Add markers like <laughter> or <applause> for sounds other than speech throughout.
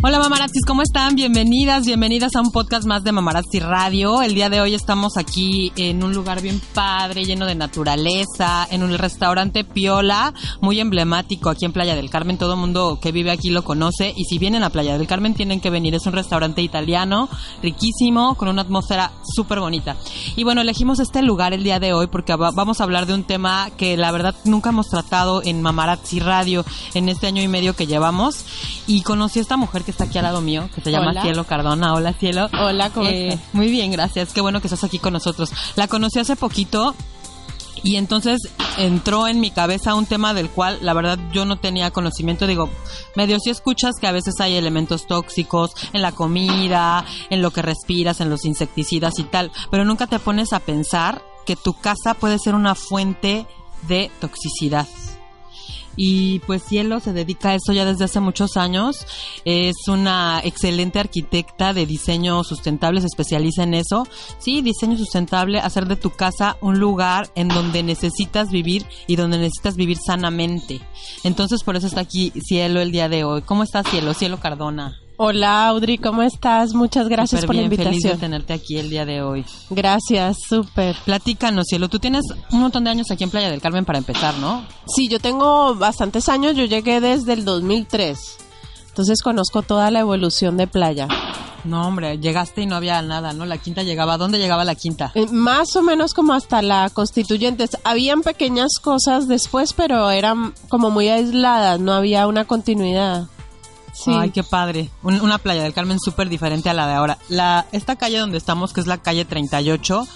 Hola mamarazzis, ¿cómo están? Bienvenidas, bienvenidas a un podcast más de Mamarazzi Radio. El día de hoy estamos aquí en un lugar bien padre, lleno de naturaleza, en un restaurante Piola, muy emblemático aquí en Playa del Carmen. Todo mundo que vive aquí lo conoce y si vienen a Playa del Carmen tienen que venir. Es un restaurante italiano, riquísimo, con una atmósfera súper bonita. Y bueno, elegimos este lugar el día de hoy porque vamos a hablar de un tema que la verdad nunca hemos tratado en Mamarazzi Radio en este año y medio que llevamos. Y conocí a esta mujer que está aquí al lado mío, que se llama Cielo Cardona. Hola, Cielo. Hola, ¿cómo Eh, estás? Muy bien, gracias. Qué bueno que estás aquí con nosotros. La conocí hace poquito y entonces entró en mi cabeza un tema del cual la verdad yo no tenía conocimiento. Digo, medio si escuchas que a veces hay elementos tóxicos en la comida, en lo que respiras, en los insecticidas y tal, pero nunca te pones a pensar que tu casa puede ser una fuente de toxicidad. Y pues Cielo se dedica a eso ya desde hace muchos años. Es una excelente arquitecta de diseño sustentable, se especializa en eso. Sí, diseño sustentable, hacer de tu casa un lugar en donde necesitas vivir y donde necesitas vivir sanamente. Entonces por eso está aquí Cielo el día de hoy. ¿Cómo estás Cielo? Cielo Cardona. Hola Audrey, ¿cómo estás? Muchas gracias por la bien, feliz de invitación. tenerte aquí el día de hoy. Gracias, súper. Platícanos, Cielo. Tú tienes un montón de años aquí en Playa del Carmen para empezar, ¿no? Sí, yo tengo bastantes años, yo llegué desde el 2003. Entonces conozco toda la evolución de playa. No, hombre, llegaste y no había nada, ¿no? La quinta llegaba. ¿A dónde llegaba la quinta? Eh, Más o menos como hasta la constituyentes. Habían pequeñas cosas después, pero eran como muy aisladas, no había una continuidad. Sí. Ay, qué padre. Un- una playa del Carmen súper diferente a la de ahora. La, esta calle donde estamos, que es la calle 38,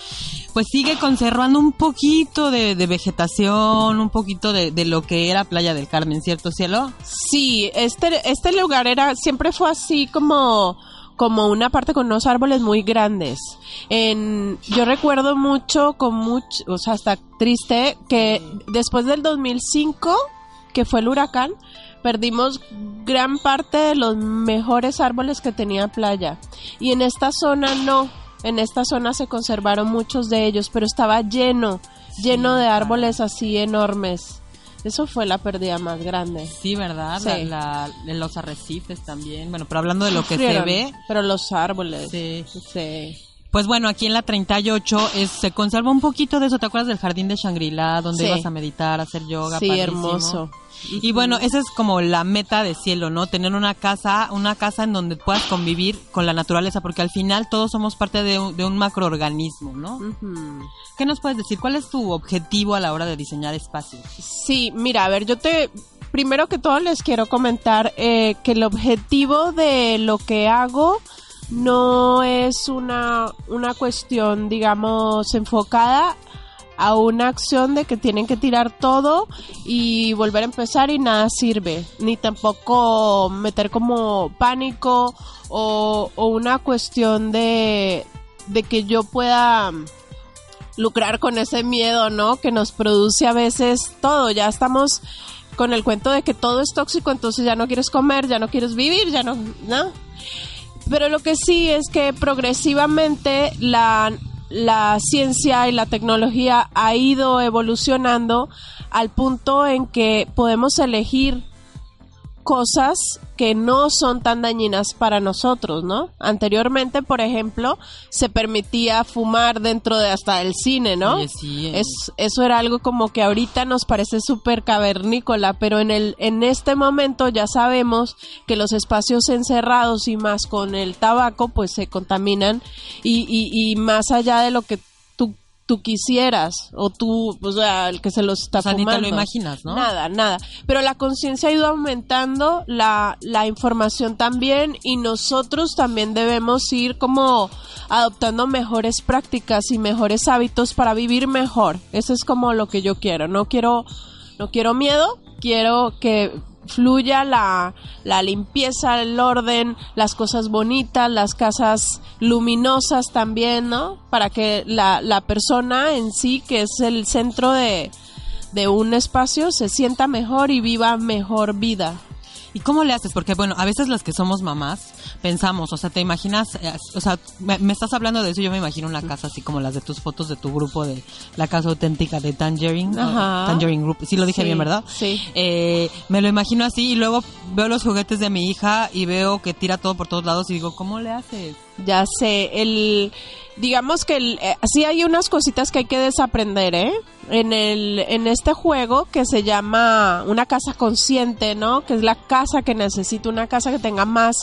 pues sigue conservando un poquito de, de vegetación, un poquito de, de lo que era Playa del Carmen, ¿cierto, cielo? Sí, este, este lugar era, siempre fue así como, como una parte con unos árboles muy grandes. En, yo recuerdo mucho, con mucho, o sea, hasta triste, que después del 2005, que fue el huracán, perdimos gran parte de los mejores árboles que tenía playa. Y en esta zona no, en esta zona se conservaron muchos de ellos, pero estaba lleno, lleno de árboles así enormes. Eso fue la pérdida más grande. Sí, ¿verdad? Sí. La, la- en los arrecifes también. Bueno, pero hablando de lo que se ve, Pero los árboles. Sí. Sí. Pues bueno, aquí en la 38 es, se conserva un poquito de eso. ¿Te acuerdas del jardín de Shangri-La, donde Sí. ibas a meditar, a hacer yoga? Sí, padrísimo? hermoso. Y bueno, esa es como la meta de cielo, ¿no? Tener una casa, una casa en donde puedas convivir con la naturaleza, porque al final todos somos parte de un, de un macroorganismo, ¿no? Ujú. ¿Qué nos puedes decir? ¿Cuál es tu objetivo a la hora de diseñar espacios? Sí, mira, a ver, yo te... Primero que todo les quiero comentar eh, que el objetivo de lo que hago no es una, una cuestión, digamos, enfocada a una acción de que tienen que tirar todo y volver a empezar y nada sirve, ni tampoco meter como pánico o, o una cuestión de, de que yo pueda lucrar con ese miedo, ¿no? Que nos produce a veces todo, ya estamos con el cuento de que todo es tóxico, entonces ya no quieres comer, ya no quieres vivir, ya no, ¿no? Pero lo que sí es que progresivamente la, la ciencia y la tecnología ha ido evolucionando al punto en que podemos elegir cosas que no son tan dañinas para nosotros, ¿no? Anteriormente, por ejemplo, se permitía fumar dentro de hasta el cine, ¿no? Oye, sí, eh. es, eso era algo como que ahorita nos parece súper cavernícola, pero en, el, en este momento ya sabemos que los espacios encerrados y más con el tabaco, pues se contaminan y, y, y más allá de lo que tú quisieras o tú, o sea, el que se los está O sea, ni te lo imaginas, ¿no? Nada, nada. Pero la conciencia ha ido aumentando, la, la información también y nosotros también debemos ir como adoptando mejores prácticas y mejores hábitos para vivir mejor. Eso es como lo que yo quiero. No quiero, no quiero miedo, quiero que fluya la, la limpieza, el orden, las cosas bonitas, las casas luminosas también, ¿no? Para que la, la persona en sí, que es el centro de, de un espacio, se sienta mejor y viva mejor vida. ¿Y cómo le haces? Porque, bueno, a veces las que somos mamás pensamos, o sea, te imaginas, eh, o sea, me, me estás hablando de eso, yo me imagino una casa así como las de tus fotos de tu grupo de la casa auténtica de Tangerine. Ajá. Tangerine Group, sí lo dije Sí, bien, ¿verdad? sí. Eh, me lo imagino así y luego veo los juguetes de mi hija y veo que tira todo por todos lados y digo, ¿cómo le haces? Ya sé, el digamos que el, eh, sí hay unas cositas que hay que desaprender, ¿eh? En el en este juego que se llama una casa consciente, ¿no? Que es la casa que necesita una casa que tenga más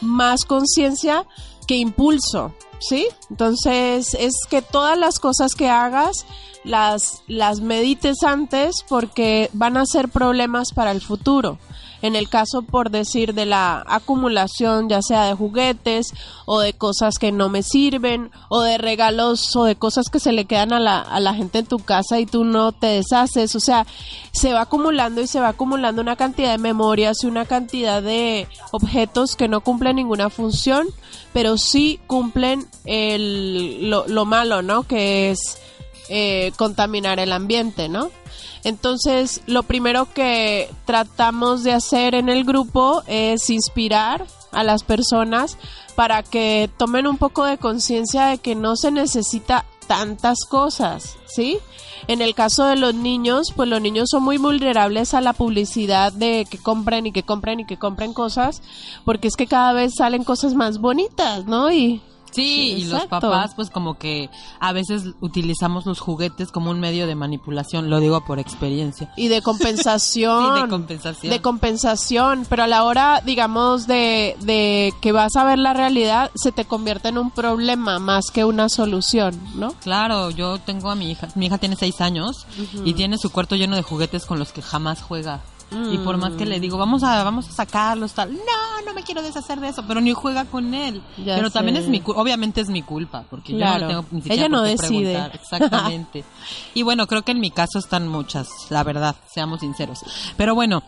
más conciencia que impulso, ¿sí? Entonces es que todas las cosas que hagas las las medites antes porque van a ser problemas para el futuro. En el caso, por decir, de la acumulación, ya sea de juguetes o de cosas que no me sirven o de regalos o de cosas que se le quedan a la, a la gente en tu casa y tú no te deshaces. O sea, se va acumulando y se va acumulando una cantidad de memorias y una cantidad de objetos que no cumplen ninguna función, pero sí cumplen el, lo, lo malo, ¿no? Que es eh, contaminar el ambiente, ¿no? Entonces, lo primero que tratamos de hacer en el grupo es inspirar a las personas para que tomen un poco de conciencia de que no se necesita tantas cosas, ¿sí? En el caso de los niños, pues los niños son muy vulnerables a la publicidad de que compren y que compren y que compren cosas, porque es que cada vez salen cosas más bonitas, ¿no? Y Sí, y los papás pues como que a veces utilizamos los juguetes como un medio de manipulación, lo digo por experiencia. y de compensación. <laughs> Sí, de compensación. de compensación, pero a la hora, digamos, de, de que vas a ver la realidad, se te convierte en un problema más que una solución, ¿no? Claro, yo tengo a mi hija, mi hija tiene seis años y tiene su cuarto lleno de juguetes con los que jamás juega. Y por más que le digo, vamos a, vamos a sacarlos, tal, no, no me quiero deshacer de eso, pero ni juega con él. Ya pero también es mi, obviamente es mi culpa, porque yo no tengo ni siquiera Ella no por qué decide. preguntar. Exactamente. y bueno, creo que en mi caso están muchas, la verdad, seamos sinceros. Pero bueno,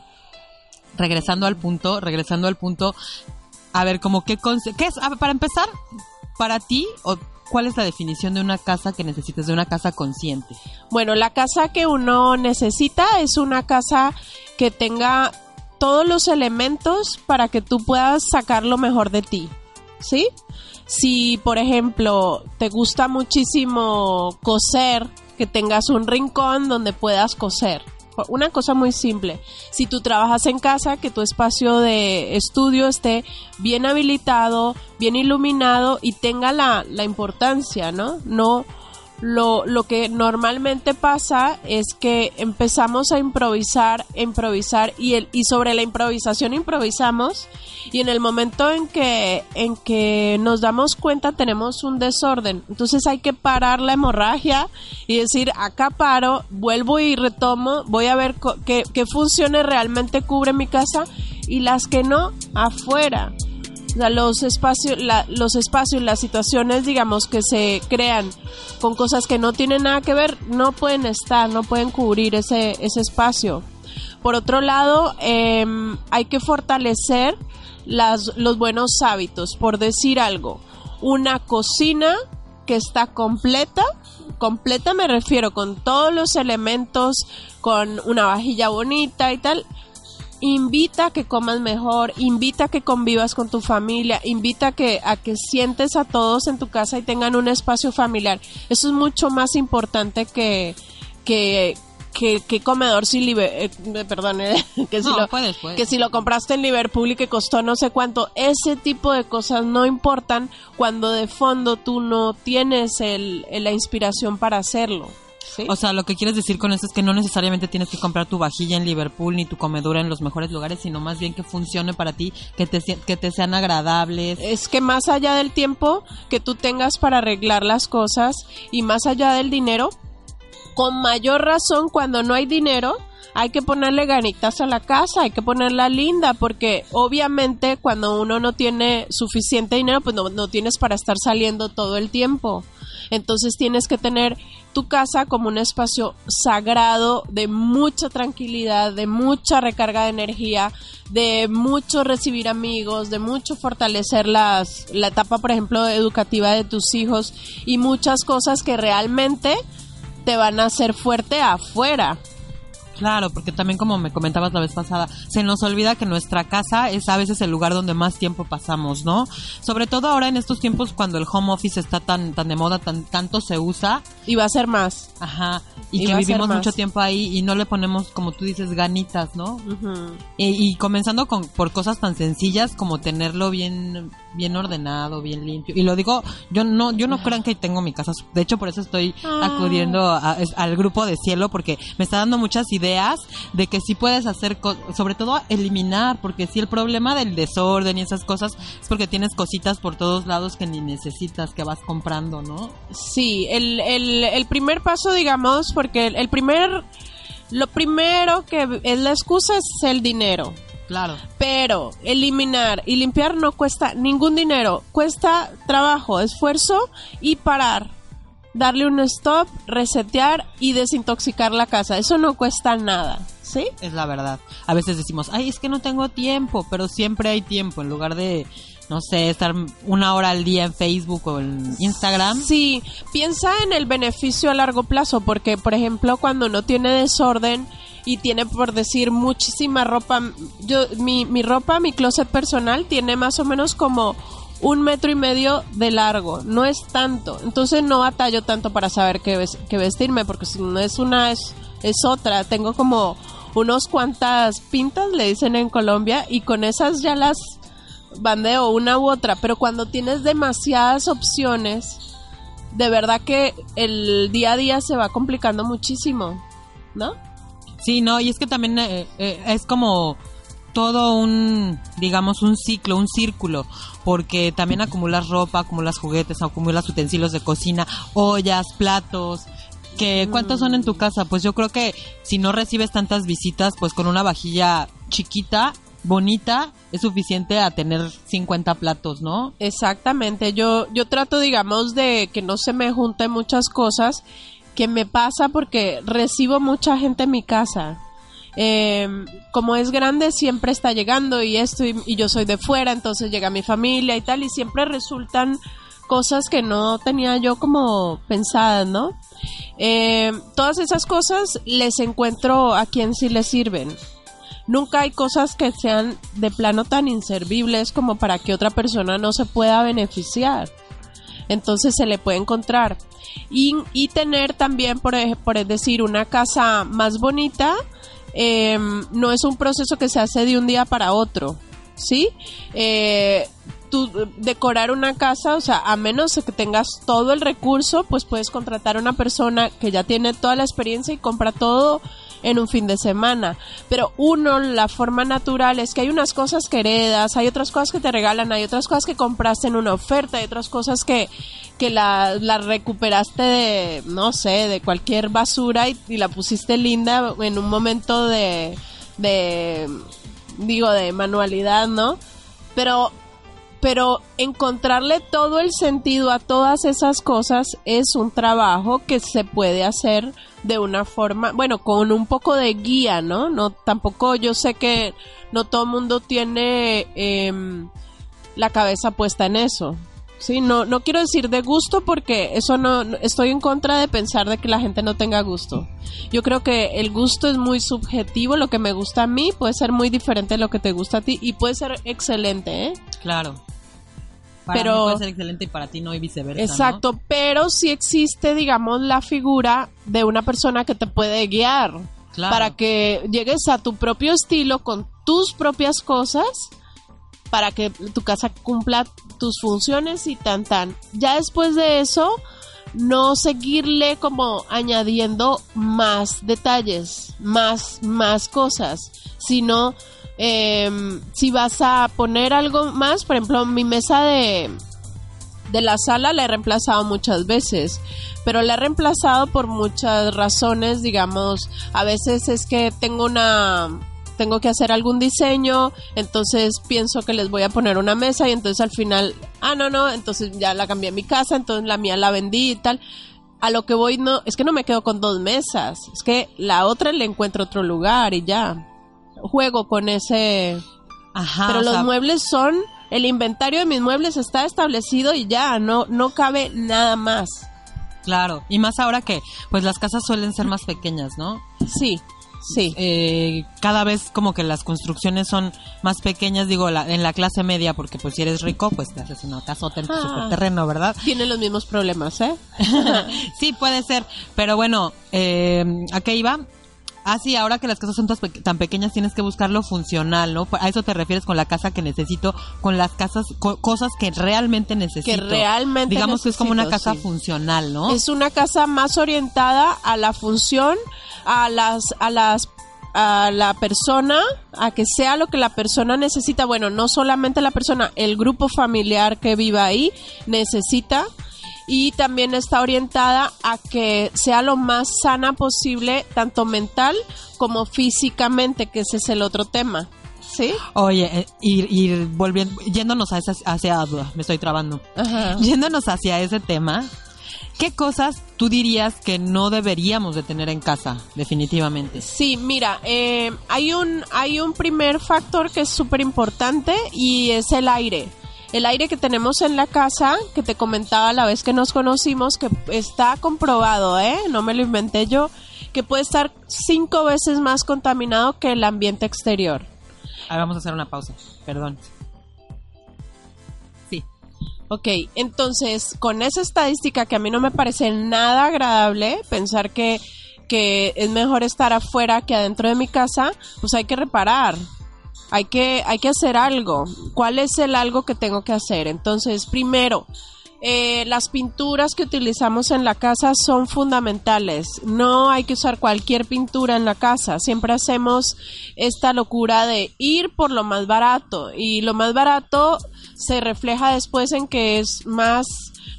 regresando al punto, regresando al punto, a ver, como qué, qué es, a ver, para empezar, para ti, o cuál es la definición de una casa que necesitas, de una casa consciente. Bueno, la casa que uno necesita es una casa que tenga todos los elementos para que tú puedas sacar lo mejor de ti, ¿sí? Si, por ejemplo, te gusta muchísimo coser, que tengas un rincón donde puedas coser. Una cosa muy simple. Si tú trabajas en casa, que tu espacio de estudio esté bien habilitado, bien iluminado y tenga la, la importancia, ¿no? No lo, lo que normalmente pasa es que empezamos a improvisar, improvisar y, el, y sobre la improvisación improvisamos y en el momento en que, en que nos damos cuenta tenemos un desorden. Entonces hay que parar la hemorragia y decir, acá paro, vuelvo y retomo, voy a ver qué, qué funciones realmente cubre mi casa y las que no, afuera. Los espacios, la- los espacios, las situaciones, digamos, que se crean con cosas que no tienen nada que ver, no pueden estar, no pueden cubrir ese, ese espacio. Por otro lado, em, hay que fortalecer las, los buenos hábitos. Por decir algo, una cocina que está completa, completa me refiero con todos los elementos, con una vajilla bonita y tal, invita a que comas mejor, invita a que convivas con tu familia, invita a que, a que sientes a todos en tu casa y tengan un espacio familiar. Eso es mucho más importante que, que, que, que comedor liber, eh, perdón, eh, <laughs> que, si No, lo, puedes, puedes. que si lo compraste en Liverpool y que costó no sé cuánto, ese tipo de cosas no importan cuando de fondo tú no tienes el, el- la inspiración para hacerlo. ¿Sí? O sea, lo que quieres decir con eso es que no necesariamente tienes que comprar tu vajilla en Liverpool ni tu comedura en los mejores lugares, sino más bien que funcione para ti, que te, que te sean agradables. es que más allá del tiempo que tú tengas para arreglar las cosas y más allá del dinero, con mayor razón cuando no hay dinero, hay que ponerle ganitas a la casa, hay que ponerla linda, porque obviamente cuando uno no tiene suficiente dinero, pues no, no tienes para estar saliendo todo el tiempo. Entonces tienes que tener tu casa como un espacio sagrado de mucha tranquilidad, de mucha recarga de energía, de mucho recibir amigos, de mucho fortalecer las, la etapa, por ejemplo, educativa de tus hijos y muchas cosas que realmente te van a hacer fuerte afuera. Claro, porque también como me comentabas la vez pasada, se nos olvida que nuestra casa es a veces el lugar donde más tiempo pasamos, ¿no? Sobre todo ahora en estos tiempos cuando el home office está tan tan de moda, tan tanto se usa, Y va a ser más. ajá, y, Y que vivimos mucho tiempo ahí y no le ponemos como tú dices ganitas, ¿no? Ujú. Y, y comenzando con por cosas tan sencillas como tenerlo bien bien ordenado, bien limpio. Y lo digo, yo no yo no crean que tengo mi casa, de hecho por eso estoy Ah. acudiendo a- al grupo de cielo porque me está dando muchas ideas de que sí puedes hacer sobre todo eliminar, porque si el problema del desorden y esas cosas es porque tienes cositas por todos lados que ni necesitas, que vas comprando, ¿no? Sí, el, el, el primer paso, digamos, porque el, el primer, lo primero que es la excusa es el dinero. Claro. Pero eliminar y limpiar no cuesta ningún dinero, cuesta trabajo, esfuerzo y parar. Darle un stop, resetear y desintoxicar la casa. Eso no cuesta nada, ¿sí? Es la verdad. A veces decimos, ay, es que no tengo tiempo, pero siempre hay tiempo. En lugar de, no sé, estar una hora al día en Facebook o en Instagram. Sí, piensa en el beneficio a largo plazo, porque por ejemplo cuando uno tiene desorden y tiene por decir muchísima ropa, yo mi, mi ropa, mi closet personal tiene más o menos como un metro y medio de largo, no es tanto, entonces no batallo tanto para saber qué, ves- qué vestirme, porque si no es una es, es otra, tengo como unos cuantas pintas, le dicen en Colombia, y con esas ya las bandeo una u otra, pero cuando tienes demasiadas opciones, de verdad que el día a día se va complicando muchísimo, ¿no? Sí, no, y es que también eh, eh, es como todo un, digamos, un ciclo, un círculo, porque también acumulas ropa, acumulas juguetes, acumulas utensilios de cocina, ollas, platos. Que, ¿Cuántos son en tu casa? Pues yo creo que si no recibes tantas visitas, pues con una vajilla chiquita, bonita, es suficiente a tener 50 platos, ¿no? Exactamente, yo, yo trato, digamos, de que no se me junten muchas cosas que me pasa porque recibo mucha gente en mi casa. Eh, como es grande, siempre está llegando y esto, y, yo soy de fuera, entonces llega mi familia y tal, y siempre resultan cosas que no tenía yo como pensadas, ¿no? Eh, todas esas cosas les encuentro a quien sí les sirven. Nunca hay cosas que sean de plano tan inservibles como para que otra persona no se pueda beneficiar. Entonces se le puede encontrar. Y, y tener también, por, por decir, una casa más bonita, eh, no es un proceso que se hace de un día para otro. ¿Sí? Eh, tú decorar una casa, o sea, a menos que tengas todo el recurso, pues puedes contratar a una persona que ya tiene toda la experiencia y compra todo en un fin de semana. Pero uno, la forma natural es que hay unas cosas que heredas, hay otras cosas que te regalan, hay otras cosas que compraste en una oferta, hay otras cosas que, que la, recuperaste de, no sé, de cualquier basura y, y la pusiste linda en un momento de, de, digo, de manualidad, ¿no? Pero pero encontrarle todo el sentido a todas esas cosas es un trabajo que se puede hacer de una forma, bueno, con un poco de guía, ¿no? No, tampoco yo sé que no todo el mundo tiene em, la cabeza puesta en eso. Sí, no, no quiero decir de gusto porque eso no, estoy en contra de pensar de que la gente no tenga gusto. Yo creo que el gusto es muy subjetivo, lo que me gusta a mí puede ser muy diferente de lo que te gusta a ti y puede ser excelente, ¿eh? Claro. Para Pero- mí puede ser excelente y para ti no y viceversa. ¿no? Exacto, pero sí existe, digamos, la figura de una persona que te puede guiar Claro. para que llegues a tu propio estilo con tus propias cosas para que tu casa cumpla tus funciones y tan tan. Ya después de eso, no seguirle como añadiendo más detalles, más, más cosas, sino em, si vas a poner algo más, por ejemplo, mi mesa de, de la sala la he reemplazado muchas veces, pero la he reemplazado por muchas razones, digamos, a veces es que tengo una tengo que hacer algún diseño, entonces pienso que les voy a poner una mesa y entonces al final, ah, no, no, entonces ya la cambié en mi casa, entonces la mía la vendí y tal. A lo que voy no, es que no me quedo con dos mesas, es que la otra le encuentro otro lugar y ya. Juego con ese Ajá. pero los sea, muebles son el inventario de mis muebles está establecido y ya no no cabe nada más Claro. Y más ahora que, pues las casas suelen ser más pequeñas, ¿no? sí sí eh, cada vez como que las construcciones son más pequeñas, digo, la- en la clase media, porque pues si eres rico, pues te haces una casota en tu Ah. superterreno, ¿verdad? tienen los mismos problemas eh <laughs> sí, puede ser, pero bueno, eh, ¿a qué iba? Ah, sí, ahora que las casas son tan, pe- tan pequeñas tienes que buscar lo funcional, ¿no? A eso te refieres con la casa que necesito, con las casas, co- cosas que realmente necesito. que realmente Digamos que es como una casa sí. funcional, ¿no? es una casa más orientada a la función a las a las a la persona, a que sea lo que la persona necesita, bueno, no solamente la persona, el grupo familiar que viva ahí necesita y también está orientada a que sea lo más sana posible, tanto mental como físicamente, que ese es el otro tema. ¿Sí? Oye, eh, ir, ir volviendo, yéndonos a esa, hacia, me estoy trabando, Ajá. yéndonos hacia ese tema, ¿qué cosas tú dirías que no deberíamos de tener en casa, definitivamente? Sí, mira, eh, hay un hay un primer factor que es súper importante y es el aire. El aire que tenemos en la casa, que te comentaba la vez que nos conocimos, que está comprobado, ¿eh? No me lo inventé yo, que puede estar cinco veces más contaminado que el ambiente exterior. Ah, vamos a hacer una pausa, perdón. Ok, entonces, con esa estadística que a mí no me parece nada agradable, pensar que, que es mejor estar afuera que adentro de mi casa, pues hay que reparar. Hay que, hay que hacer algo. ¿Cuál es el algo que tengo que hacer? Entonces, primero, eh, las pinturas que utilizamos en la casa son fundamentales. No hay que usar cualquier pintura en la casa. Siempre hacemos esta locura de ir por lo más barato. Y lo más barato se refleja después en que es más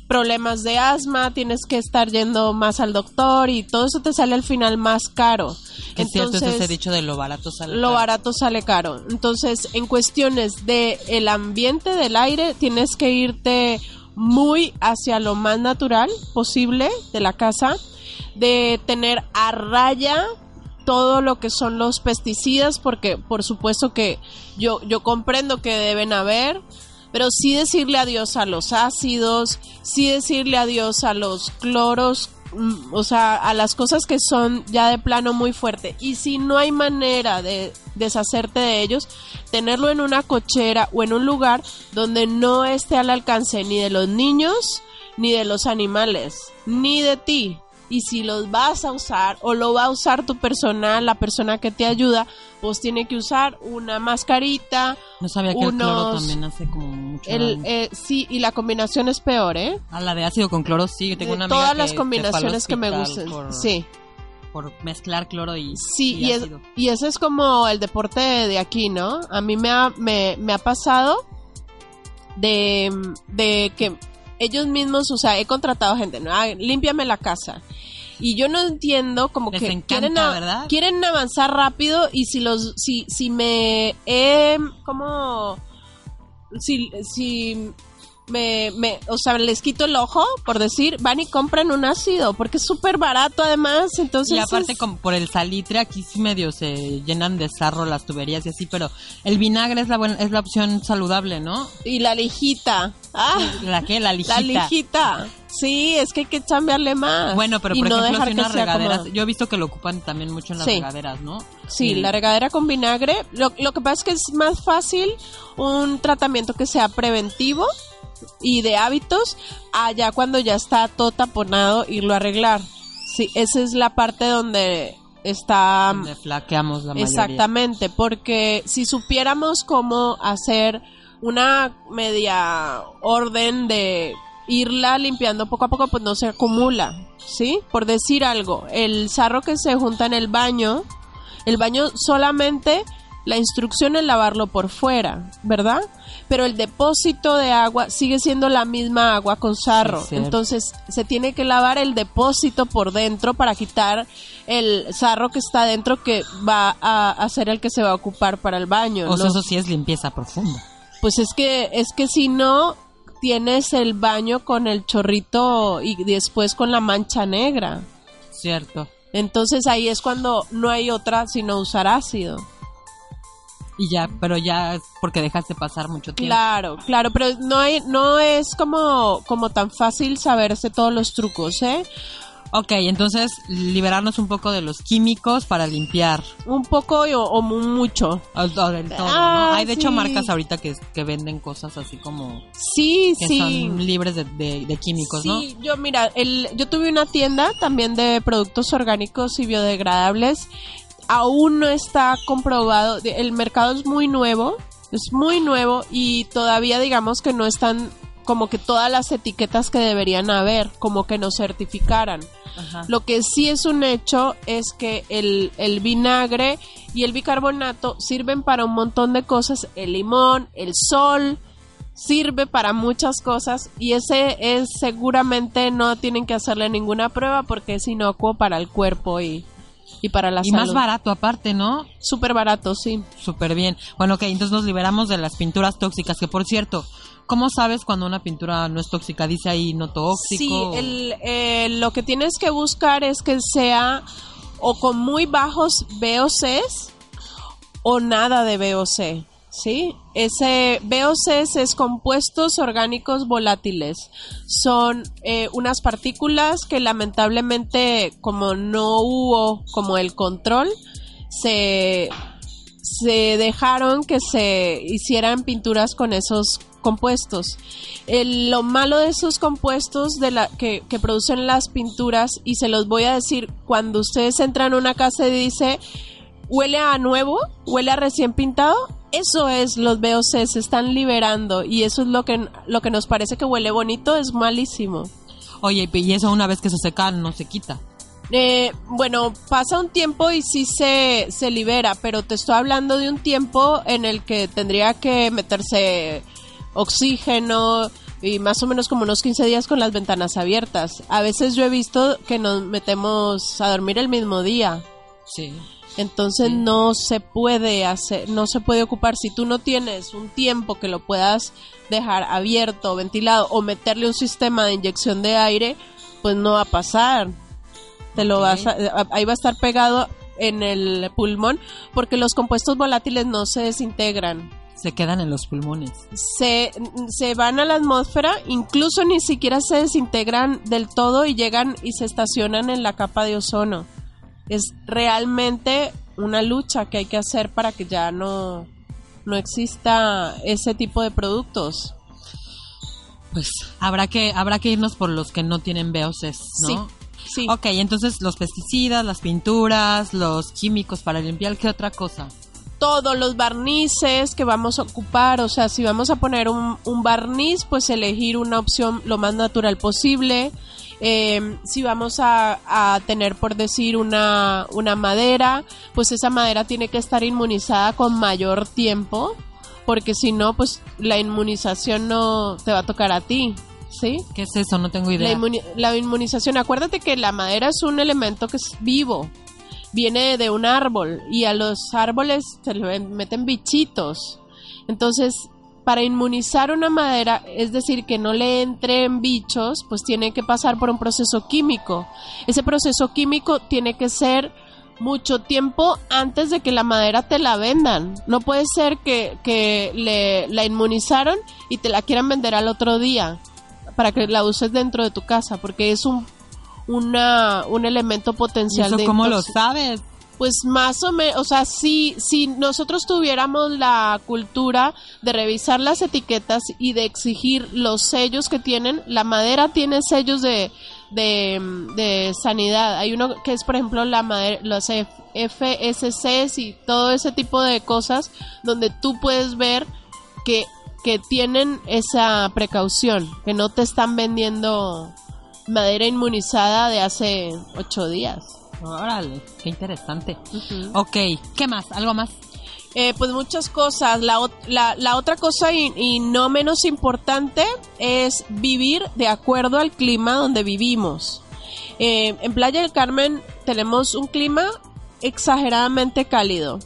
problemas de asma, tienes que estar yendo más al doctor y todo eso te sale al final más caro. Que es cierto es ese dicho de lo barato sale lo caro. barato sale caro. Entonces, en cuestiones de el ambiente del aire, tienes que irte muy hacia lo más natural posible de la casa, de tener a raya todo lo que son los pesticidas, porque por supuesto que yo, yo comprendo que deben haber, pero sí decirle adiós a los ácidos, sí decirle adiós a los cloros, mm, o sea, a las cosas que son ya de plano muy fuerte. Y si no hay manera de deshacerte de ellos, tenerlo en una cochera o en un lugar donde no esté al alcance ni de los niños, ni de los animales, ni de ti. Y si los vas a usar o lo va a usar tu personal, la persona que te ayuda, pues tiene que usar una mascarita, No sabía que el cloro también hace como mucho el, eh, sí, y la combinación es peor, ¿eh? Ah, la de ácido con cloro sí, tengo De una amiga todas que las combinaciones que me gustan. por- Sí, Por mezclar cloro y, sí, y y, es, y ese es como el deporte de, de aquí, ¿no? A mí me ha, me, me ha pasado de, de que ellos mismos, o sea, he contratado gente, ¿no? Ah, límpiame la casa. Y yo no entiendo como Les que encanta, quieren, quieren avanzar rápido y si los si si me he como si si me, me o sea les quito el ojo por decir van y compran un ácido porque es súper barato además entonces Y aparte es- como por el salitre aquí sí medio se llenan de sarro las tuberías y así, pero el vinagre es la buena, es la opción saludable, ¿no? y la lijita ah ¿La qué? La lijita. la lijita sí es que hay que chambearle más Bueno, pero y por no ejemplo, dejar si que unas sea regaderas, como- yo he visto que lo ocupan también mucho en las Sí. regaderas, ¿no? Sí, Y- la regadera con vinagre. Lo, lo que pasa es que es más fácil un tratamiento que sea preventivo y de hábitos allá cuando ya está todo taponado irlo a arreglar. Sí, esa es la parte donde está donde flaqueamos la mayoría. exactamente, porque si supiéramos cómo hacer una media orden de irla limpiando poco a poco, pues no se acumula, ¿sí? Por decir algo, el sarro que se junta en el baño, el baño solamente la instrucción es lavarlo por fuera, ¿verdad? Pero el depósito de agua sigue siendo la misma agua con sarro. Sí. Entonces se tiene que lavar el depósito por dentro para quitar el sarro que está dentro que va a, a ser el que se va a ocupar para el baño. O sea, eso sí es limpieza profunda. Pues es que es que si no tienes el baño con el chorrito y después con la mancha negra. Cierto. Entonces ahí es cuando no hay otra sino usar ácido. Y ya, pero ya es porque dejaste pasar mucho tiempo. Claro, claro, pero no hay, no es como, como tan fácil saberse todos los trucos, ¿eh? Ok, entonces liberarnos un poco de los químicos para limpiar. Un poco o, o mu- mucho. O, o del todo, Ah, ¿no? Hay de hecho marcas ahorita que, que venden cosas así como Sí, que sí. son libres de, de- de químicos, ¿no? Sí, yo mira, el, yo tuve una tienda también de productos orgánicos y biodegradables. Aún no está comprobado. El mercado es muy nuevo, es muy nuevo y todavía digamos que no están como que todas las etiquetas que deberían haber, como que nos certificaran. Ajá. Lo que sí es un hecho es que el, el vinagre y el bicarbonato sirven para un montón de cosas. El limón, el sol, sirve para muchas cosas y ese es seguramente no tienen que hacerle ninguna prueba porque es inocuo para el cuerpo y, y para la Y salud. más barato aparte, ¿no? Súper barato, sí. Súper bien. Bueno, ok, entonces nos liberamos de las pinturas tóxicas, que por cierto, ¿cómo sabes cuando una pintura no es tóxica? Dice ahí no tóxico. Sí, el, eh, lo que tienes que buscar es que sea o con muy bajos VOCs o nada de VOC. ¿Sí? Ese VOCs es compuestos orgánicos volátiles. Son eh, unas partículas que lamentablemente, como no hubo como el control, se, se dejaron que se hicieran pinturas con esos compuestos. Lo malo de esos compuestos que, que producen las pinturas, y se los voy a decir, cuando ustedes entran a una casa y dice, huele a nuevo, huele a recién pintado, eso es, los VOC se están liberando y eso es lo que, lo que nos parece que huele bonito, es malísimo. Oye, y eso una vez que se seca no se quita. Eh, bueno, pasa un tiempo y sí se, se libera, pero te estoy hablando de un tiempo en el que tendría que meterse oxígeno y más o menos como unos 15 días con las ventanas abiertas. A veces yo he visto que nos metemos a dormir el mismo día. Sí. Entonces no se puede hacer, no se puede ocupar. Si tú no tienes un tiempo que lo puedas dejar abierto, ventilado o meterle un sistema de inyección de aire, pues no va a pasar. Te lo vas a- a- ahí va a estar pegado en el pulmón porque los compuestos volátiles no se desintegran. Se quedan en los pulmones. Se, se van a la atmósfera, incluso ni siquiera se desintegran del todo y llegan y se estacionan en la capa de ozono. Es realmente una lucha que hay que hacer para que ya no, no exista ese tipo de productos. Pues habrá que habrá que irnos por los que no tienen VOCs, ¿no? Sí, sí. Ok, entonces los pesticidas, las pinturas, los químicos para limpiar, ¿qué otra cosa? todos los barnices que vamos a ocupar, o sea, si vamos a poner un, un barniz, pues elegir una opción lo más natural posible. Eh, si vamos a, a tener, por decir, una, una madera, pues esa madera tiene que estar inmunizada con mayor tiempo, porque si no, pues la inmunización no te va a tocar a ti, ¿sí? ¿Qué es eso? No tengo La, idea. inmuni- la inmunización, acuérdate que la madera es un elemento que es vivo, viene de un árbol y a los árboles se le meten bichitos. Entonces, para inmunizar una madera, es decir, que no le entren bichos, pues tiene que pasar por un proceso químico. Ese proceso químico tiene que ser mucho tiempo antes de que la madera te la vendan. No puede ser que, que le, la inmunizaron y te la quieran vender al otro día para que la uses dentro de tu casa, porque es un, una, un elemento ¿Y potencial eso de cómo lo sabes? Pues más o menos, o sea, si, si nosotros tuviéramos la cultura de revisar las etiquetas y de exigir los sellos que tienen, la madera tiene sellos de, de, de sanidad. Hay uno que es, por ejemplo, la madera, los FSCs y todo ese tipo de cosas donde tú puedes ver que que tienen esa precaución, que no te están vendiendo madera inmunizada de hace ocho días. Órale, qué interesante. Ok, ¿qué más? ¿Algo más? Eh, pues muchas cosas. La, la- la otra cosa y, y no menos importante es vivir de acuerdo al clima donde vivimos. Eh, en Playa del Carmen tenemos un clima exageradamente cálido,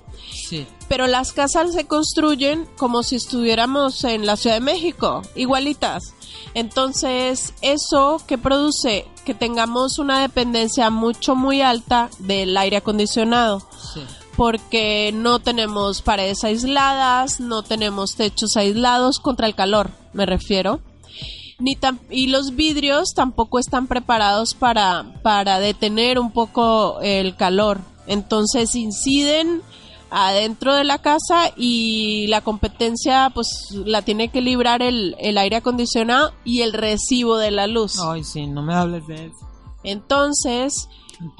Sí. Pero las casas se construyen como si estuviéramos en la Ciudad de México, igualitas. Entonces, eso que produce que tengamos una dependencia mucho muy alta del aire acondicionado Sí. porque no tenemos paredes aisladas, no tenemos techos aislados contra el calor, me refiero. Ni y los vidrios tampoco están preparados para, para detener un poco el calor. Entonces inciden adentro de la casa y la competencia pues la tiene que librar el, el aire acondicionado y el recibo de la luz. Ay, sí, no me hables de eso. Entonces,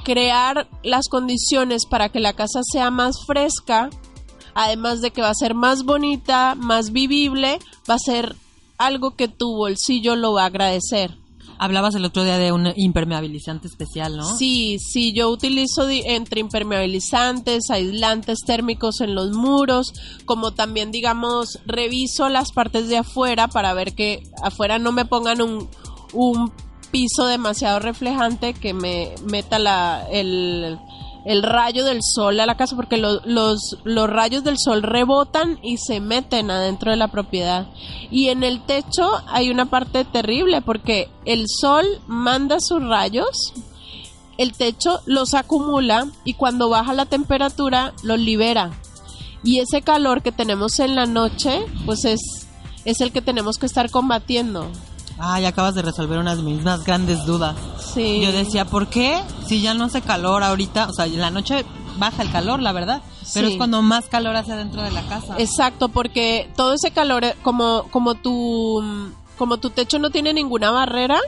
crear las condiciones para que la casa sea más fresca, además de que va a ser más bonita, más vivible, va a ser algo que tu bolsillo lo va a agradecer. Hablabas el otro día de un impermeabilizante especial, ¿no? Sí, sí, yo utilizo entre impermeabilizantes, aislantes térmicos en los muros, como también, digamos, reviso las partes de afuera para ver que afuera no me pongan un, un piso demasiado reflejante que me meta la, el, el rayo del sol a la casa, porque lo- los, los rayos del sol rebotan y se meten adentro de la propiedad. Y en el techo hay una parte terrible, porque el sol manda sus rayos el techo los acumula y cuando baja la temperatura los libera. Y ese calor que tenemos en la noche, pues es, es el que tenemos que estar combatiendo. Ay, acabas de resolver unas de mis más grandes dudas. Sí. Yo decía, ¿por qué? Si ya no hace calor ahorita, o sea, en la noche baja el calor, la verdad, pero Sí. es cuando más calor hace dentro de la casa. Exacto, porque todo ese calor, como, como tu, como tu techo no tiene ninguna barrera,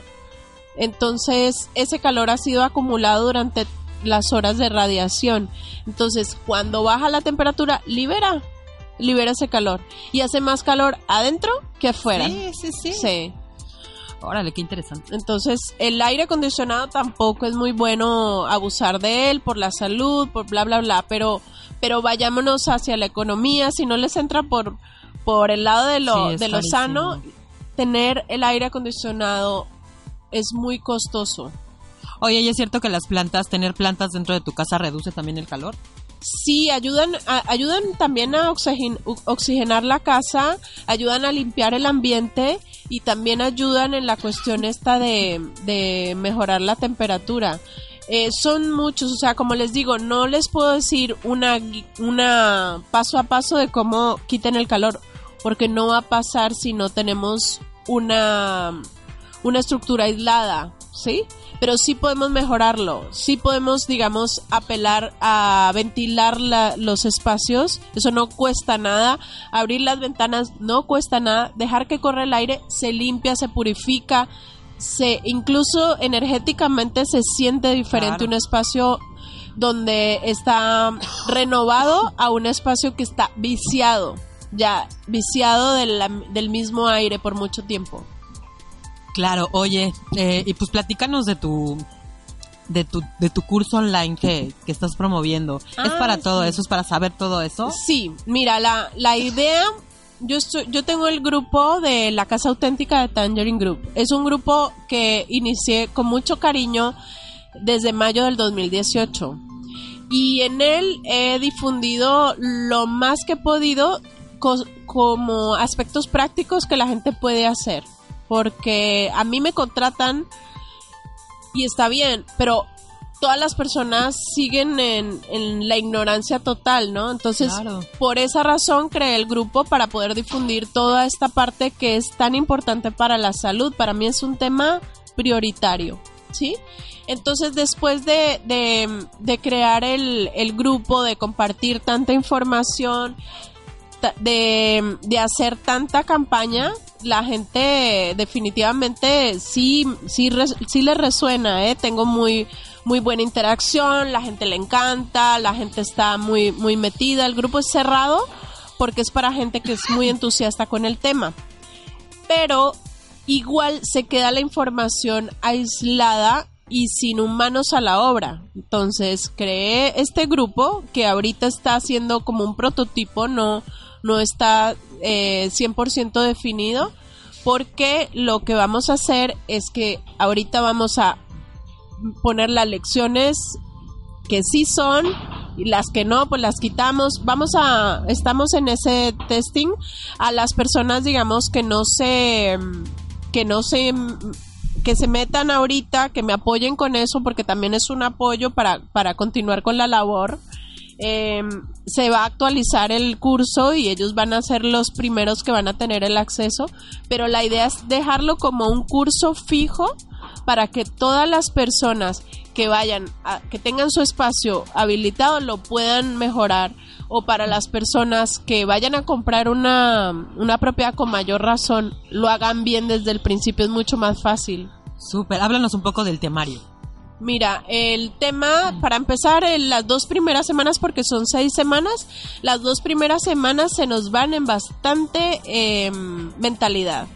entonces ese calor ha sido acumulado durante las horas de radiación. Entonces, cuando baja la temperatura, libera, libera ese calor. Y hace más calor adentro que afuera. Sí, sí, sí. Sí. Órale, qué interesante. Entonces, el aire acondicionado tampoco es muy bueno abusar de él por la salud, por bla, bla, bla, pero, pero vayámonos hacia la economía, si no les entra por, por el lado de lo, Sí, de lo sano, tener el aire acondicionado es muy costoso. Oye, ¿y es cierto que las plantas, tener plantas dentro de tu casa reduce también el calor? Sí, ayudan, a- ayudan también a oxigenar la casa, ayudan a limpiar el ambiente y también ayudan en la cuestión esta de, de mejorar la temperatura. Eh, son muchos, o sea, como les digo, no les puedo decir una, una paso a paso de cómo quiten el calor, porque no va a pasar si no tenemos una, una estructura aislada, ¿sí? Pero sí podemos mejorarlo, sí podemos, digamos, apelar a ventilar la- los espacios, eso no cuesta nada, abrir las ventanas no cuesta nada, dejar que corra el aire, se limpia, se purifica, se incluso energéticamente se siente diferente Claro. un espacio donde está renovado a un espacio que está viciado, ya viciado de la- del mismo aire por mucho tiempo. Claro, oye, eh, y pues platícanos de tu de tu, de tu curso online que, que estás promoviendo. ¿Es Ah, para todo sí. eso? ¿Es para saber todo eso? Sí, mira, la, la idea, yo, estoy, yo tengo el grupo de la Casa Auténtica de Tangerine Group. Es un grupo que inicié con mucho cariño desde mayo del 2018. Y en él he difundido lo más que he podido como aspectos prácticos que la gente puede hacer. Porque a mí me contratan y está bien, pero todas las personas siguen en, en la ignorancia total, ¿no? Entonces, Claro. por esa razón creé el grupo para poder difundir toda esta parte que es tan importante para la salud. Para mí es un tema prioritario, ¿sí? Entonces, después de, de- de crear el, el grupo, de compartir tanta información, de, de hacer tanta campaña, la gente definitivamente sí, sí, sí le resuena, ¿eh? Tengo muy, muy buena interacción, la gente le encanta, la gente está muy, muy metida, el grupo es cerrado porque es para gente que es muy entusiasta con el tema. Pero igual se queda la información aislada y sin humanos a la obra. Entonces creé este grupo que ahorita está haciendo como un prototipo, no, no está eh, 100% definido, porque lo que vamos a hacer es que ahorita vamos a poner las lecciones que sí son y las que no, pues las quitamos. Vamos a, estamos en ese testing a las personas, digamos, que no se, que no se, que se metan ahorita, que me apoyen con eso, porque también es un apoyo para, para continuar con la labor. Eh, se va a actualizar el curso y ellos van a ser los primeros que van a tener el acceso, pero la idea es dejarlo como un curso fijo para que todas las personas que vayan, a, que tengan su espacio habilitado lo puedan mejorar o para las personas que vayan a comprar una, una propiedad con mayor razón lo hagan bien desde el principio es mucho más fácil. Súper, háblanos un poco del temario. Mira, el tema, para empezar, en las dos primeras semanas, porque son seis semanas, las dos primeras semanas se nos van en bastante eh, mentalidad.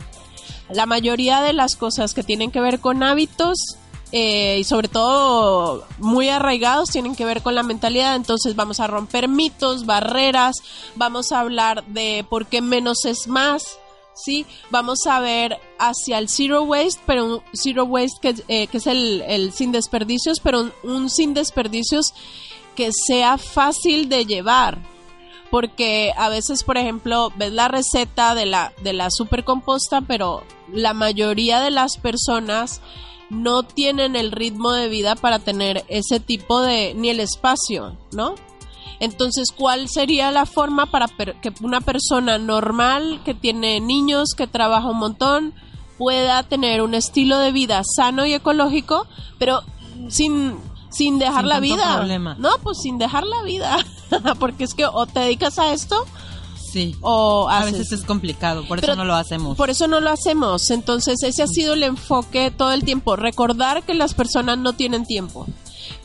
La mayoría de las cosas que tienen que ver con hábitos eh, y sobre todo muy arraigados tienen que ver con la mentalidad. Entonces vamos a romper mitos, barreras, vamos a hablar de por qué menos es más. ¿sí? Vamos a ver hacia el zero waste, pero un zero waste que, eh, es el, sin desperdicios, pero un, un, sin desperdicios que sea fácil de llevar. Porque a veces, por ejemplo, ves la receta de la, de la supercomposta, pero la mayoría de las personas no tienen el ritmo de vida para tener ese tipo de, ni el espacio, ¿no? Entonces, ¿cuál sería la forma para que una persona normal que tiene niños, que trabaja un montón, pueda tener un estilo de vida sano y ecológico, pero sin, sin dejar Sin la vida? problema. No, pues sin dejar la vida. <laughs> Porque es que o te dedicas a esto Sí. o A veces es complicado, por Pero eso no lo hacemos. Por eso no lo hacemos. Entonces, ese ha sido el enfoque todo el tiempo. Recordar que las personas no tienen tiempo.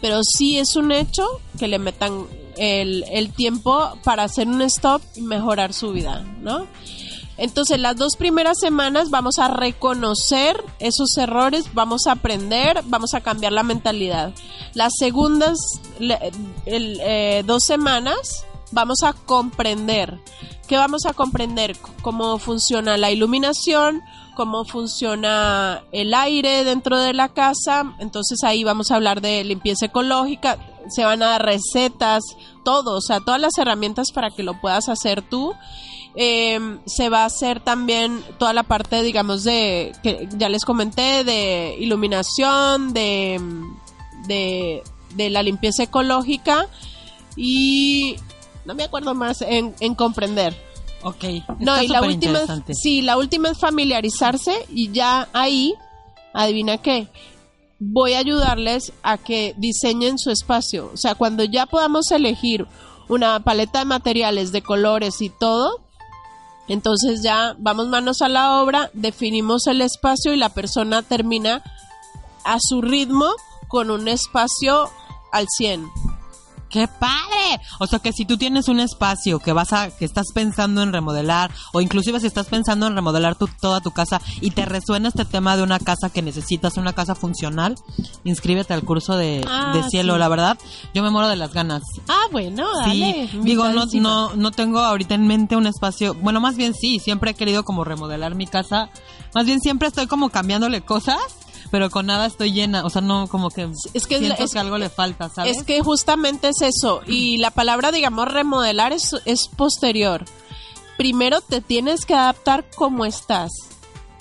Pero sí es un hecho que le metan el, el tiempo para hacer un stop y mejorar su vida, ¿no? Entonces, las dos primeras semanas vamos a reconocer esos errores, vamos a aprender, vamos a cambiar la mentalidad. Las segundas le- eh, dos semanas vamos a comprender. ¿Qué vamos a comprender? Cómo funciona la iluminación, cómo funciona el aire dentro de la casa. Entonces ahí vamos a hablar de limpieza ecológica. Se van a dar recetas, todo, o sea, todas las herramientas para que lo puedas hacer tú. Eh, se va a hacer también toda la parte, digamos, de, que ya les comenté, de iluminación, de, de, de la limpieza ecológica y no me acuerdo más en, en comprender. Ok. No, y la última, es- sí, la última es familiarizarse y ya ahí, adivina qué, voy a ayudarles a que diseñen su espacio. O sea, cuando ya podamos elegir una paleta de materiales, de colores y todo, entonces ya vamos manos a la obra, definimos el espacio y la persona termina a su ritmo con un espacio al 100. ¡Qué padre! O sea que si tú tienes un espacio que vas a, que estás pensando en remodelar, o inclusive si estás pensando en remodelar tu- toda tu casa y te resuena este tema de una casa que necesitas, una casa funcional, inscríbete al curso de, Ah, de cielo, sí. la verdad. Yo me muero de las ganas. Ah, bueno, dale. Sí, digo, no, no, no tengo ahorita en mente un espacio, bueno, más bien sí, siempre he querido como remodelar mi casa, más bien siempre estoy como cambiándole cosas, pero con nada estoy llena, o sea, no como que, Es que siento es- que algo le falta, ¿sabes? Es que justamente es eso. Y la palabra, digamos, remodelar es, es posterior. Primero te tienes que adaptar como estás.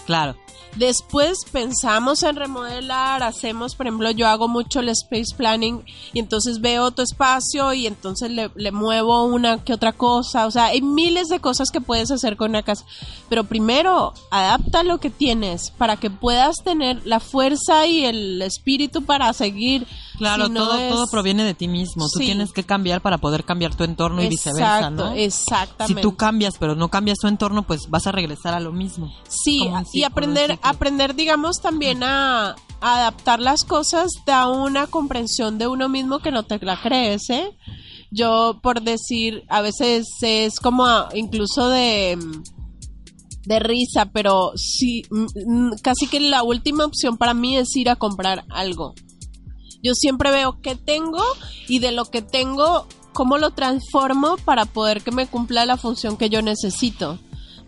Claro. Después pensamos en remodelar, hacemos, por ejemplo, yo hago mucho el space planning y entonces veo tu espacio y entonces le, le muevo una que otra cosa. O sea, hay miles de cosas que puedes hacer con una casa. Pero primero, adapta lo que tienes para que puedas tener la fuerza y el espíritu para seguir. Claro, Si no todo, es- todo proviene de ti mismo. Tú tienes que cambiar para poder cambiar tu entorno y viceversa, ¿no? Si exactamente. tú cambias, pero no cambias tu entorno, pues vas a regresar a lo mismo. Sí, y aprender, aprender, digamos, también a, adaptar las cosas da una comprensión de uno mismo que no te la crees, ¿eh? Yo, por decir, a veces es como a- incluso de, de risa, pero sí, mm, mm, casi que la última opción para mí es ir a comprar algo. Yo siempre veo qué tengo y de lo que tengo, cómo lo transformo para poder que me cumpla la función que yo necesito.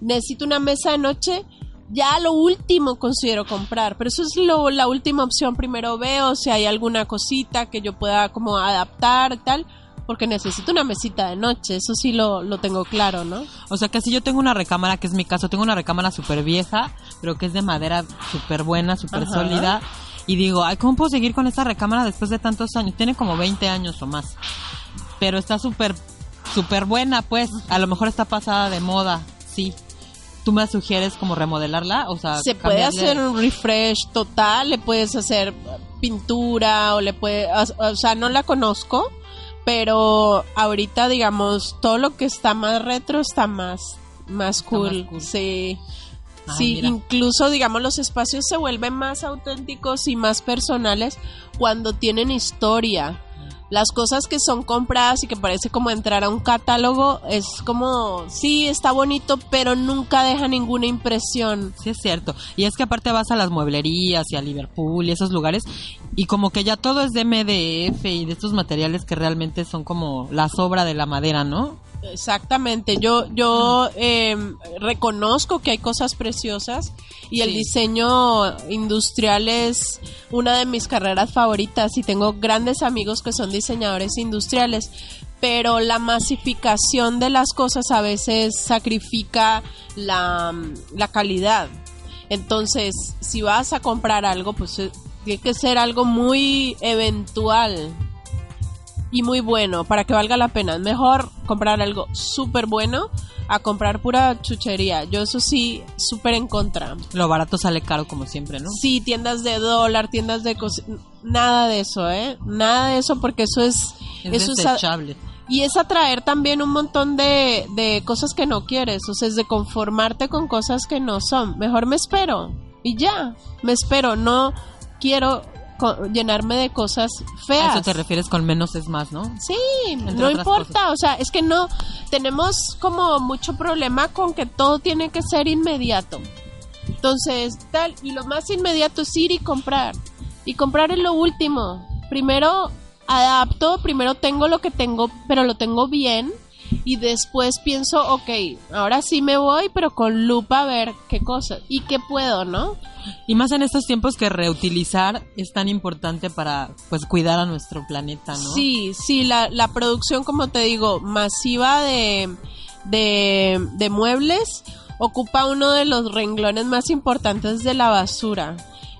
Necesito una mesa de noche, ya lo último considero comprar, pero eso es lo, la última opción. Primero veo si hay alguna cosita que yo pueda como adaptar tal, porque necesito una mesita de noche, eso sí lo, lo tengo claro, ¿no? O sea que si yo tengo una recámara, que es mi caso, tengo una recámara súper vieja, pero que es de madera súper buena, súper sólida. Y digo, ay, ¿cómo puedo seguir con esta recámara después de tantos años? Tiene como 20 años o más. Pero está súper, súper buena, pues. A lo mejor está pasada de moda, sí. ¿Tú me sugieres como remodelarla? O sea, Se puede hacer un refresh total, le puedes hacer pintura o le puede, o, sea, no la conozco, pero ahorita digamos todo lo que está más retro está más más Está más cool. sí. Ay, sí, mira. incluso digamos los espacios se vuelven más auténticos y más personales cuando tienen historia. Las cosas que son compradas y que parece como entrar a un catálogo es como, sí, está bonito, pero nunca deja ninguna impresión. Sí, es cierto. Y es que aparte vas a las mueblerías y a Liverpool y esos lugares y como que ya todo es de MDF y de estos materiales que realmente son como la sobra de la madera, ¿no? Exactamente, yo, yo eh, reconozco que hay cosas preciosas y el diseño industrial es una de mis carreras favoritas y tengo grandes amigos que son diseñadores industriales, pero la masificación de las cosas a veces sacrifica la, la calidad. Entonces, si vas a comprar algo, pues eh, tiene que ser algo muy eventual y muy bueno para que valga la pena. Es mejor comprar algo súper bueno a comprar pura chuchería. Yo eso sí, súper en contra. Lo barato sale caro como siempre, ¿no? Sí, tiendas de dólar, tiendas de nada de eso, ¿eh? Nada de eso porque eso es... Es eso es desechable. y es atraer también un montón de, de cosas que no quieres, o sea, es de conformarte con cosas que no son. Mejor me espero y ya, me espero, no quiero llenarme de cosas A feas. eso te refieres con menos es más, ¿no? Sí, Entre no importa, o sea, es que no tenemos como mucho problema con que todo tiene que ser inmediato. Entonces, tal, y lo más inmediato es ir y comprar. Y comprar es lo último. Primero adapto, primero tengo lo que tengo, pero lo tengo bien. Y después pienso, ok, ahora sí me voy, pero con lupa a ver qué cosas y qué puedo, ¿no? Y más en estos tiempos que reutilizar es tan importante para pues cuidar a nuestro planeta, ¿no? Sí, sí, la, la producción, como te digo, masiva de, de, de muebles ocupa uno de los renglones más importantes de la basura.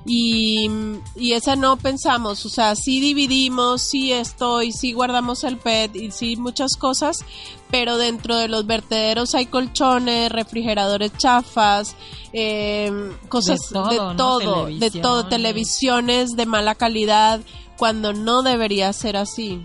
Y, y esa no pensamos, o sea, sí dividimos, sí esto, y sí guardamos el PET, y sí muchas cosas, pero dentro de los vertederos hay colchones, refrigeradores chafas, eh, cosas De todo, de ¿no? todo, de todo, televisiones de mala calidad, cuando no debería ser así.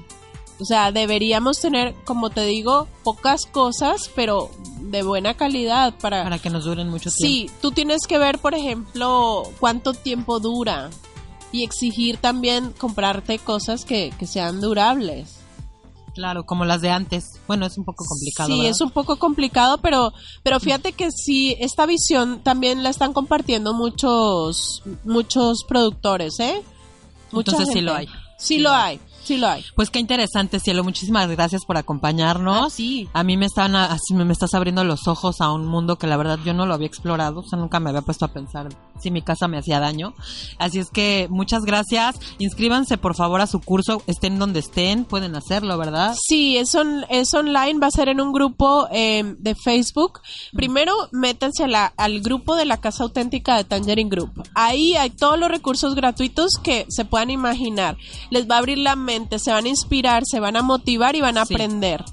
O sea, deberíamos tener, como te digo, pocas cosas, pero de buena calidad para... Para que nos duren mucho tiempo. Sí, tú tienes que ver, por ejemplo, cuánto tiempo dura y exigir también comprarte cosas que, que sean durables. Claro, como las de antes. Bueno, es un poco complicado. Sí, ¿verdad? es un poco complicado, pero, pero fíjate que sí, esta visión también la están compartiendo muchos, muchos productores, ¿eh? Mucha Entonces sí lo hay. Sí lo hay, sí lo hay. Pues qué interesante, Cielo. Muchísimas gracias por acompañarnos. Ah, sí. A mí me están así me estás abriendo los ojos a un mundo que la verdad yo no lo había explorado, o sea, nunca me había puesto a pensar si mi casa me hacía daño. Así es que muchas gracias. Inscríbanse por favor a su curso, estén donde estén, pueden hacerlo, ¿verdad? Sí, es, on- es online, va a ser en un grupo eh, de Facebook. Primero, métanse a la- al grupo de la Casa Auténtica de Tangerine Group. Ahí hay todos los recursos gratuitos que se puedan imaginar. Les va a abrir la mente, se van a inspirar, se van a motivar y van a Sí. aprender.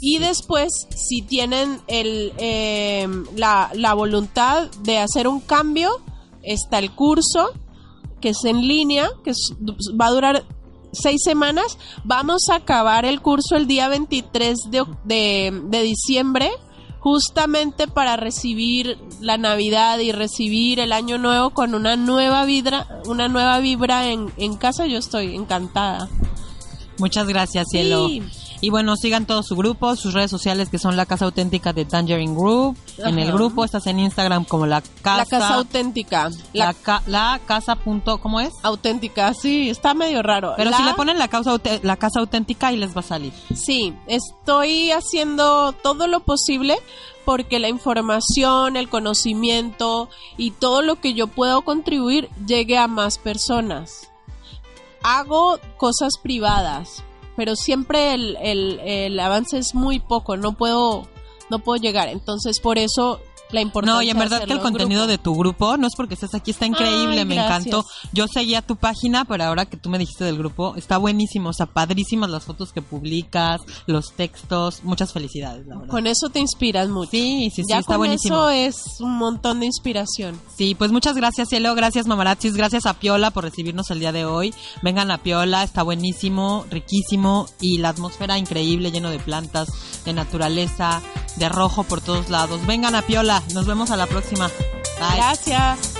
Y después, si tienen el, eh, la, la voluntad de hacer un cambio, está el curso que es en línea, que es- va a durar seis semanas. Vamos a acabar el curso el día 23 de, oc- de, de diciembre, justamente para recibir la Navidad y recibir el Año Nuevo con una nueva vibra, una nueva vibra en, en casa. Yo estoy encantada. Muchas gracias, Cielo. Sí. Y bueno, sigan todo su grupo, sus redes sociales que son la Casa Auténtica de Tangerine Group. En el grupo estás en Instagram como la Casa. La casa auténtica. La, La, ca- la Casa. Punto, ¿Cómo es? auténtica, sí, está medio raro. Pero La- si le ponen la, causa, la Casa Auténtica, ahí les va a salir. Sí, estoy haciendo todo lo posible porque la información, el conocimiento y todo lo que yo puedo contribuir llegue a más personas. Hago cosas privadas, pero siempre el, el- el avance es muy poco, no puedo, no puedo llegar. Entonces, por eso la importancia No, y en verdad que el contenido grupo. de tu grupo, no es porque estés aquí, está increíble, Ay, me encantó. Yo seguía tu página, pero ahora que tú me dijiste del grupo, está buenísimo, o sea, padrísimas las fotos que publicas, los textos, muchas felicidades, la verdad. Con eso te inspiras mucho. Sí, sí, sí, ya está con buenísimo. eso es un montón de inspiración. Sí, pues muchas gracias, Cielo. Gracias, Mamarazzis. Gracias a Piola por recibirnos el día de hoy. Vengan a Piola, está buenísimo, riquísimo y la atmósfera increíble, lleno de plantas, de naturaleza, de rojo por todos lados. Vengan a Piola. Nos vemos a la próxima. Gracias.